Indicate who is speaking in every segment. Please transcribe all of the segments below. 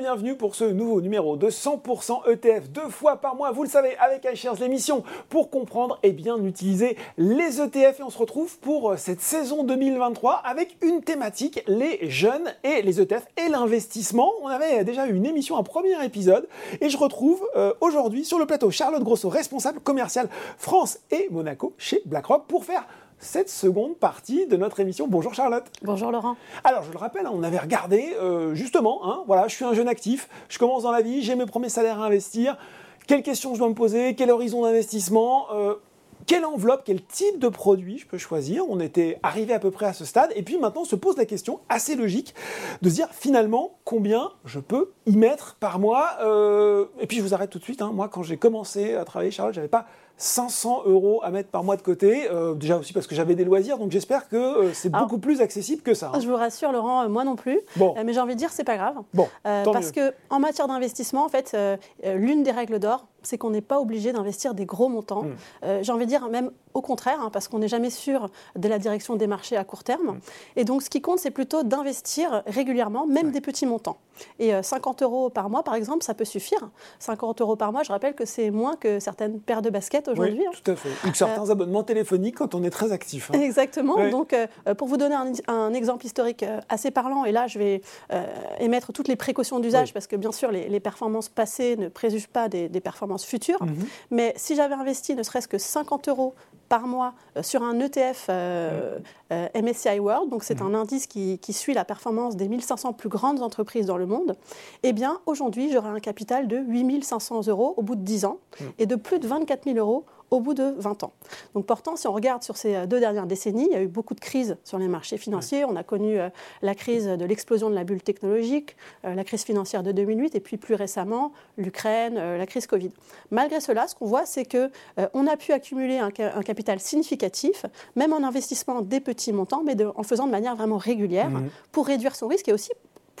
Speaker 1: Bienvenue pour ce nouveau numéro de 100% ETF deux fois par mois, vous le savez, avec iShares, l'émission pour comprendre et bien utiliser les ETF. Et on se retrouve pour cette saison 2023 avec une thématique, les jeunes et les ETF et l'investissement. On avait déjà eu une émission, un premier épisode, et je retrouve euh, aujourd'hui sur le plateau Charlotte Grosso, responsable commercial France et Monaco chez BlackRock, pour faire cette seconde partie de notre émission. Bonjour Charlotte.
Speaker 2: Bonjour Laurent.
Speaker 1: Alors je le rappelle, hein, on avait regardé euh, justement, hein, voilà, je suis un jeune actif, je commence dans la vie, j'ai mes premiers salaires à investir. Quelles questions je dois me poser? Quel horizon d'investissement? Euh, quelle enveloppe, quel type de produit je peux choisir? On était arrivé à peu près à ce stade. Et puis maintenant, on se pose la question assez logique de se dire finalement combien je peux y mettre par mois? Euh, et puis je vous arrête tout de suite. Hein. Moi, quand j'ai commencé à travailler, Charlotte, j'avais pas 500 euros à mettre par mois de côté. Euh, déjà aussi parce que j'avais des loisirs, donc j'espère que euh, c'est beaucoup plus accessible que ça.
Speaker 2: Hein. Je vous rassure, Laurent, moi non plus. Bon. mais j'ai envie de dire, c'est pas grave. Bon, parce que en matière d'investissement, en fait, l'une des règles d'or, c'est qu'on n'est pas obligé d'investir des gros montants. Hmm. j'ai envie de dire même au contraire, hein, parce qu'on n'est jamais sûr de la direction des marchés à court terme. Mm. Et donc, ce qui compte, c'est plutôt d'investir régulièrement, même des petits montants. Et 50 euh, euros par mois, par exemple, ça peut suffire. 50 euros par mois, je rappelle que c'est moins que certaines paires de baskets aujourd'hui.
Speaker 1: Oui, hein. tout à fait. Ou certains euh, abonnements téléphoniques quand on est très actif.
Speaker 2: Hein. Exactement. Donc, euh, pour vous donner un, exemple historique assez parlant, et là, je vais émettre toutes les précautions d'usage, parce que bien sûr, les, performances passées ne préjugent pas des, performances futures. Mm-hmm. Mais si j'avais investi ne serait-ce que 50 euros par mois euh, sur un ETF euh, euh, MSCI World, donc c'est mmh. un indice qui, suit la performance des 1500 plus grandes entreprises dans le monde, eh bien aujourd'hui j'aurai un capital de 8500 euros au bout de 10 ans mmh. et de plus de 24 000 euros au bout de 20 ans. Donc pourtant, si on regarde sur ces euh, deux dernières décennies, il y a eu beaucoup de crises sur les marchés financiers. On a connu euh, la crise de l'explosion de la bulle technologique, euh, la crise financière de 2008 et puis plus récemment l'Ukraine, la crise Covid. Malgré cela, ce qu'on voit, c'est que on a pu accumuler un, capital significatif, même en investissement des petits montants, mais en faisant de manière vraiment régulière, mmh. pour réduire son risque et aussi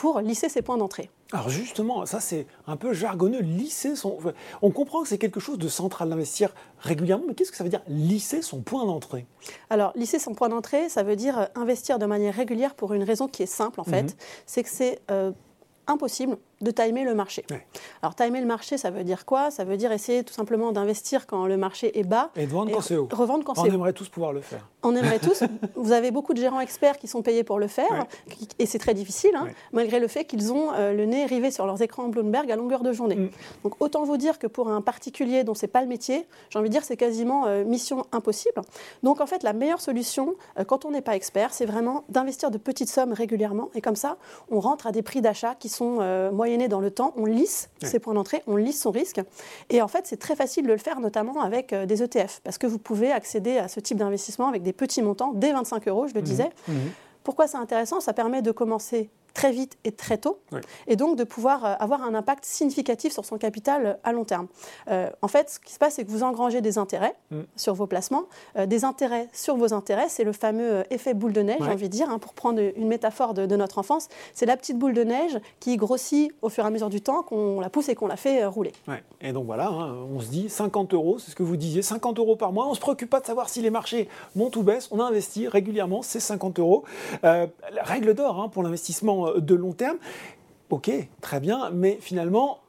Speaker 2: pour lisser ses points d'entrée.
Speaker 1: Alors justement, ça c'est un peu jargonneux, lisser son... On comprend que c'est quelque chose de central d'investir régulièrement, mais qu'est-ce que ça veut dire lisser son point d'entrée?
Speaker 2: Alors lisser son point d'entrée, ça veut dire investir de manière régulière pour une raison qui est simple en fait, mhm. c'est que c'est euh, impossible de timer le marché. Alors, timer le marché, ça veut dire quoi? Ça veut dire essayer tout simplement d'investir quand le marché est bas.
Speaker 1: Et de vendre quand c'est haut.
Speaker 2: Revendre quand c'est haut.
Speaker 1: On aimerait tous pouvoir le faire.
Speaker 2: On aimerait tous. Vous avez beaucoup de gérants experts qui sont payés pour le faire, et c'est très difficile, hein, malgré le fait qu'ils ont euh, le nez rivé sur leurs écrans Bloomberg à longueur de journée. Mm. Donc, autant vous dire que pour un particulier dont c'est pas le métier, j'ai envie de dire c'est quasiment euh, mission impossible. Donc, en fait, la meilleure solution, euh, quand on n'est pas expert, c'est vraiment d'investir de petites sommes régulièrement, et comme ça, on rentre à des prix d'achat qui sont dans le temps. On lisse ses points d'entrée, on lisse son risque. Et en fait, c'est très facile de le faire, notamment avec euh, des ETF, parce que vous pouvez accéder à ce type d'investissement avec des petits montants, dès 25 euros, je le mmh. disais. Mmh. Pourquoi c'est intéressant? Ça permet de commencer très vite et très tôt, et donc de pouvoir euh, avoir un impact significatif sur son capital euh, à long terme. Euh, en fait, ce qui se passe, c'est que vous engrangez des intérêts mm. sur vos placements, des intérêts sur vos intérêts, c'est le fameux effet boule de neige, j'ai envie de dire, hein, pour prendre une métaphore de, notre enfance, c'est la petite boule de neige qui grossit au fur et à mesure du temps, qu'on la pousse et qu'on la fait rouler.
Speaker 1: Et donc voilà, hein, on se dit 50 euros, c'est ce que vous disiez, 50 euros par mois, on ne se préoccupe pas de savoir si les marchés montent ou baissent, on investit régulièrement, c'est 50 euros. la règle d'or hein, pour l'investissement euh, de long terme. Ok, très bien, mais finalement,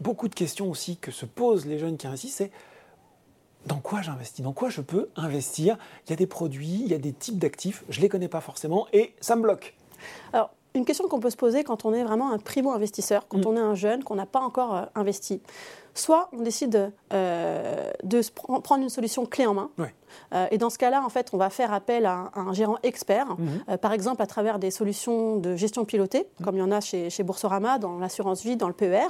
Speaker 1: beaucoup de questions aussi que se posent les jeunes qui investissent, c'est dans quoi j'investis? Dans quoi je peux investir? Il y a des produits, il y a des types d'actifs, je ne les connais pas forcément et ça me bloque.
Speaker 2: Alors, une question qu'on peut se poser quand on est vraiment un primo-investisseur, quand mm. on est un jeune, qu'on n'a pas encore euh, investi. Soit on décide euh, de prendre une solution clé en main. Euh, et dans ce cas-là, en fait, on va faire appel à un, gérant expert, mhm. euh, par exemple à travers des solutions de gestion pilotée, mhm. comme il y en a chez, chez Boursorama, dans l'assurance vie, dans le PER.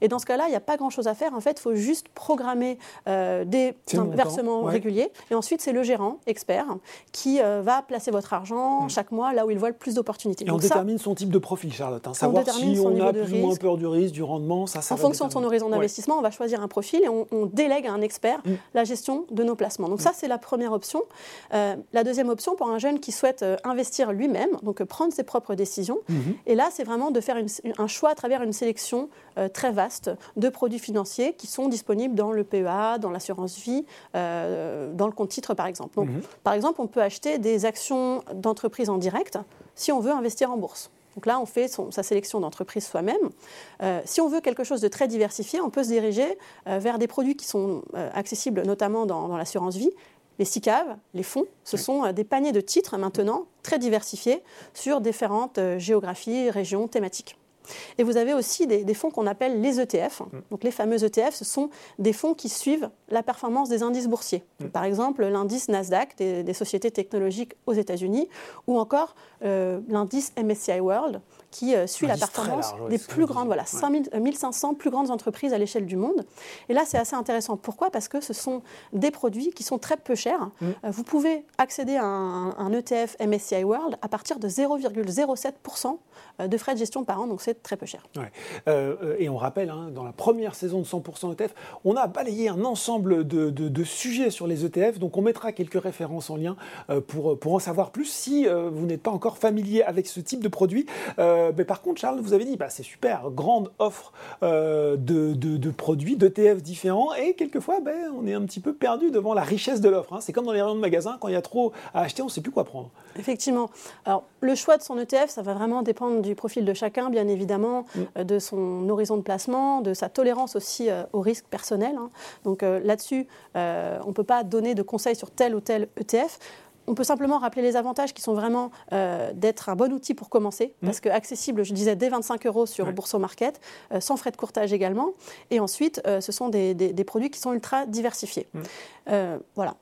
Speaker 2: Et dans ce cas-là, il n'y a pas grand-chose à faire. En fait, il faut juste programmer des versements réguliers. Et ensuite, c'est le gérant expert qui va placer votre argent mhm. chaque mois là où il voit le plus d'opportunités.
Speaker 1: Et on détermine son type de profil, Charlotte. Hein. Savoir si on a plus ou moins peur du risque, du rendement, ça, ça
Speaker 2: En fonction de son horizon d'investissement, on va choisir un profil et on, délègue à un expert mm. la gestion de nos placements. Donc ça, c'est la première option. Euh, la deuxième option pour un jeune qui souhaite euh, investir lui-même, donc euh, prendre ses propres décisions. Mm-hmm. Et là, c'est vraiment de faire un choix à travers une sélection très vaste de produits financiers qui sont disponibles dans le PEA, dans l'assurance vie, dans le compte titre, par exemple. Donc, mm-hmm. par exemple, on peut acheter des actions d'entreprise en direct si on veut investir en bourse Donc là, on fait sa sélection d'entreprise soi-même. si on veut quelque chose de très diversifié, on peut se diriger vers des produits qui sont accessibles notamment dans, dans l'assurance vie, les SICAV, les fonds, ce sont des paniers de titres maintenant très diversifiés sur différentes géographies, régions, thématiques. Et vous avez aussi des, fonds qu'on appelle les ETF. Mm. Donc les fameux ETF, ce sont des fonds qui suivent la performance des indices boursiers. Mm. Par exemple, l'indice Nasdaq des, sociétés technologiques aux États-Unis ou encore euh, l'indice MSCI World qui euh, suit la performance des plus grandes, voilà, 1500 plus grandes entreprises à l'échelle du monde. Et là, c'est assez intéressant. Pourquoi? Parce que ce sont des produits qui sont très peu chers. Mm. Euh, vous pouvez accéder à un, ETF MSCI World à partir de 0,07% euh, de frais de gestion par an, donc c'est très peu cher.
Speaker 1: et on rappelle, hein, dans la première saison de 100% ETF, on a balayé un ensemble de, sujets sur les ETF, donc on mettra quelques références en lien pour, pour en savoir plus si vous n'êtes pas encore familier avec ce type de produit. Euh, mais par contre, Charles, vous avez dit, bah, c'est super, grande offre euh, de, de, produits, d'ETF différents, et quelquefois, ben, on est un petit peu perdu devant la richesse de l'offre. Hein. C'est comme dans les rayons de magasin, quand il y a trop à acheter, on ne sait plus quoi prendre.
Speaker 2: Effectivement. Alors, le choix de son ETF, ça va vraiment dépendre du profil de chacun, bien évidemment, mm. euh, de son horizon de placement, de sa tolérance aussi au risque personnel. Hein. Donc là-dessus, on ne peut pas donner de conseils sur tel ou tel ETF. On peut simplement rappeler les avantages qui sont vraiment euh, d'être un bon outil pour commencer, mmh. parce que accessible, je disais, dès 25 euros sur ouais. Bourse Market, euh, sans frais de courtage également. Et ensuite, euh, ce sont des, produits qui sont ultra diversifiés. Mmh. voilà.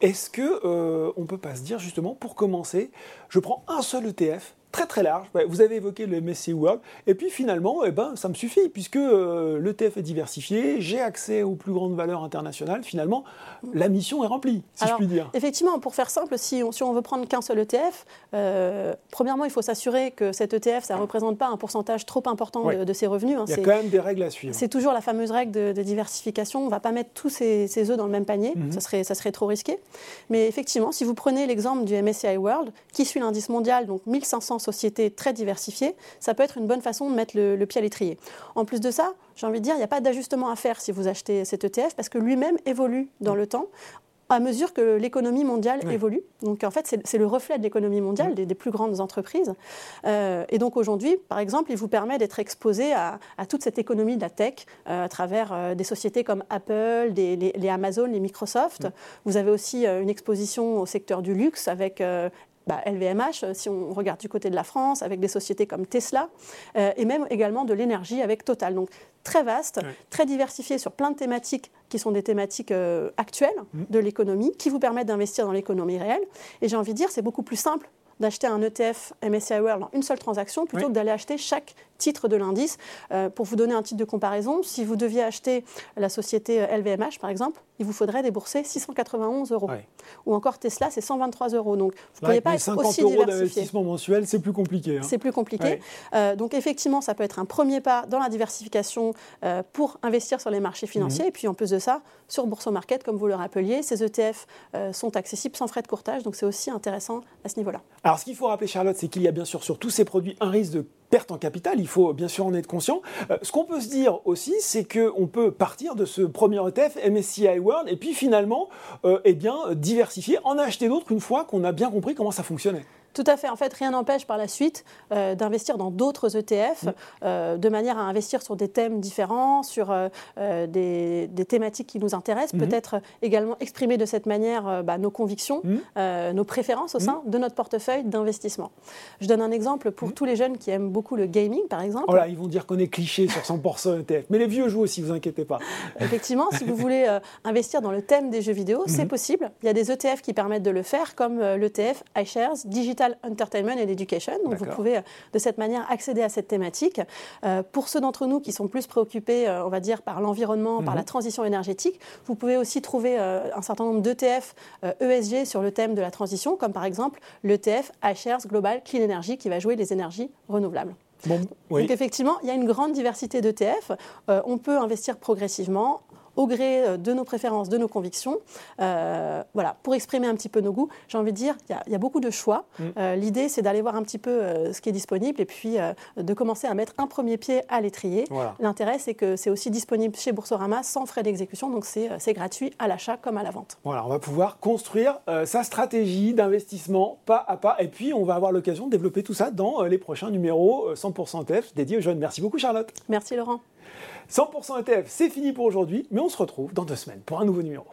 Speaker 1: Est-ce que on peut pas se dire justement, pour commencer, je prends un seul ETF très très large. Vous avez évoqué le MSCI World, et puis finalement, eh ben, ça me suffit, puisque euh, l'ETF est diversifié, j'ai accès aux plus grandes valeurs internationales, finalement, la mission est remplie, si je puis dire.
Speaker 2: Effectivement, pour faire simple, si on, si on veut prendre qu'un seul ETF, euh, premièrement, il faut s'assurer que cet ETF, ça ne représente pas un pourcentage trop important de, ses revenus.
Speaker 1: Hein. il y a quand même des règles à suivre.
Speaker 2: C'est toujours la fameuse règle de, diversification. On ne va pas mettre tous ses, œufs dans le même panier, mhm. ça, serait, ça serait trop risqué. Mais effectivement, si vous prenez l'exemple du MSCI World, qui suit l'indice mondial, donc 1500 sociétés très diversifiées, ça peut être une bonne façon de mettre le, pied à l'étrier. En plus de ça, j'ai envie de dire, il n'y a pas d'ajustement à faire si vous achetez cet ETF parce que lui-même évolue dans le temps à mesure que l'économie mondiale évolue. Donc en fait, c'est le reflet de l'économie mondiale, des, plus grandes entreprises. Euh, et donc aujourd'hui, par exemple, il vous permet d'être exposé à, toute cette économie de la tech euh, à travers euh, des sociétés comme Apple, les, Amazon, les Microsoft. Vous avez aussi une exposition au secteur du luxe avec bah, euh, si on regarde du côté de la France, avec des sociétés comme Tesla, euh, et même également de l'énergie avec Total. Donc très vaste, très diversifié sur plein de thématiques qui sont des thématiques euh, actuelles mmh. de l'économie, qui vous permettent d'investir dans l'économie réelle. Et j'ai envie de dire, c'est beaucoup plus simple d'acheter un ETF MSCI World en une seule transaction plutôt que d'aller acheter chaque titre de l'indice. Euh, pour vous donner un titre de comparaison, si vous deviez acheter la société LVMH, par exemple, il vous faudrait débourser 691 euros. Ou encore Tesla, c'est 123 euros. Donc, vous ne pourriez pas être 50 aussi euros
Speaker 1: d'investissement mensuel, c'est plus compliqué. Hein.
Speaker 2: C'est plus compliqué. Euh, donc, effectivement, ça peut être un premier pas dans la diversification pour investir sur les marchés financiers. Mhm. Et puis, en plus de ça, sur Bourse Market, comme vous le rappeliez, ces ETF sont accessibles sans frais de courtage. Donc, c'est aussi intéressant à ce niveau-là.
Speaker 1: Alors, ce qu'il faut rappeler, Charlotte, c'est qu'il y a bien sûr sur tous ces produits un risque de perte en capital, il faut bien sûr en être conscient. Euh, ce qu'on peut se dire aussi, c'est qu'on peut partir de ce premier ETF, MSCI World, et puis finalement, euh, eh bien, diversifier, en acheter d'autres une fois qu'on a bien compris comment ça fonctionnait.
Speaker 2: Tout à fait. En fait, rien n'empêche par la suite euh, d'investir dans d'autres ETF, mm. euh, de manière à investir sur des thèmes différents, sur euh, des, thématiques qui nous intéressent, mm-hmm. peut-être également exprimer de cette manière bah, nos convictions, mm. nos préférences au mm. sein de notre portefeuille d'investissement. Je donne un exemple pour tous les jeunes qui aiment beaucoup le gaming, par exemple.
Speaker 1: Voilà, oh ils vont dire qu'on est cliché sur 100% ETF, mais les vieux jouent aussi, vous inquiétez pas.
Speaker 2: Effectivement, si vous voulez investir dans le thème des jeux vidéo, c'est possible. Il y a des ETF qui permettent de le faire, comme l'ETF iShares Digital Entertainment and Education. Donc vous pouvez euh, de cette manière accéder à cette thématique. Euh, pour ceux d'entre nous qui sont plus préoccupés, euh, on va dire, par l'environnement, par la mhm. transition énergétique, vous pouvez aussi trouver un certain nombre d'ETF ESG e sur le thème de la transition, comme par exemple l'ETF iShares Global Clean Energy qui va jouer les énergies renouvelables. Donc effectivement, il y a une grande diversité d'ETF. on peut investir progressivement au gré de nos préférences, de nos convictions. voilà, pour exprimer un petit peu nos goûts, j'ai envie de dire, il y, a beaucoup de choix. Mm. L'idée, c'est d'aller voir un petit peu ce qui est disponible et puis de commencer à mettre un premier pied à l'étrier. L'intérêt, c'est que c'est aussi disponible chez Boursorama sans frais d'exécution, donc c'est gratuit à l'achat comme à la vente.
Speaker 1: Voilà, on va pouvoir construire sa stratégie d'investissement pas à pas et puis on va avoir l'occasion de développer tout ça dans les prochains numéros 100% ETF dédiés aux jeunes. Merci beaucoup Charlotte.
Speaker 2: Merci Laurent.
Speaker 1: 100% ETF, c'est fini pour aujourd'hui, mais on se retrouve dans deux semaines pour un nouveau numéro.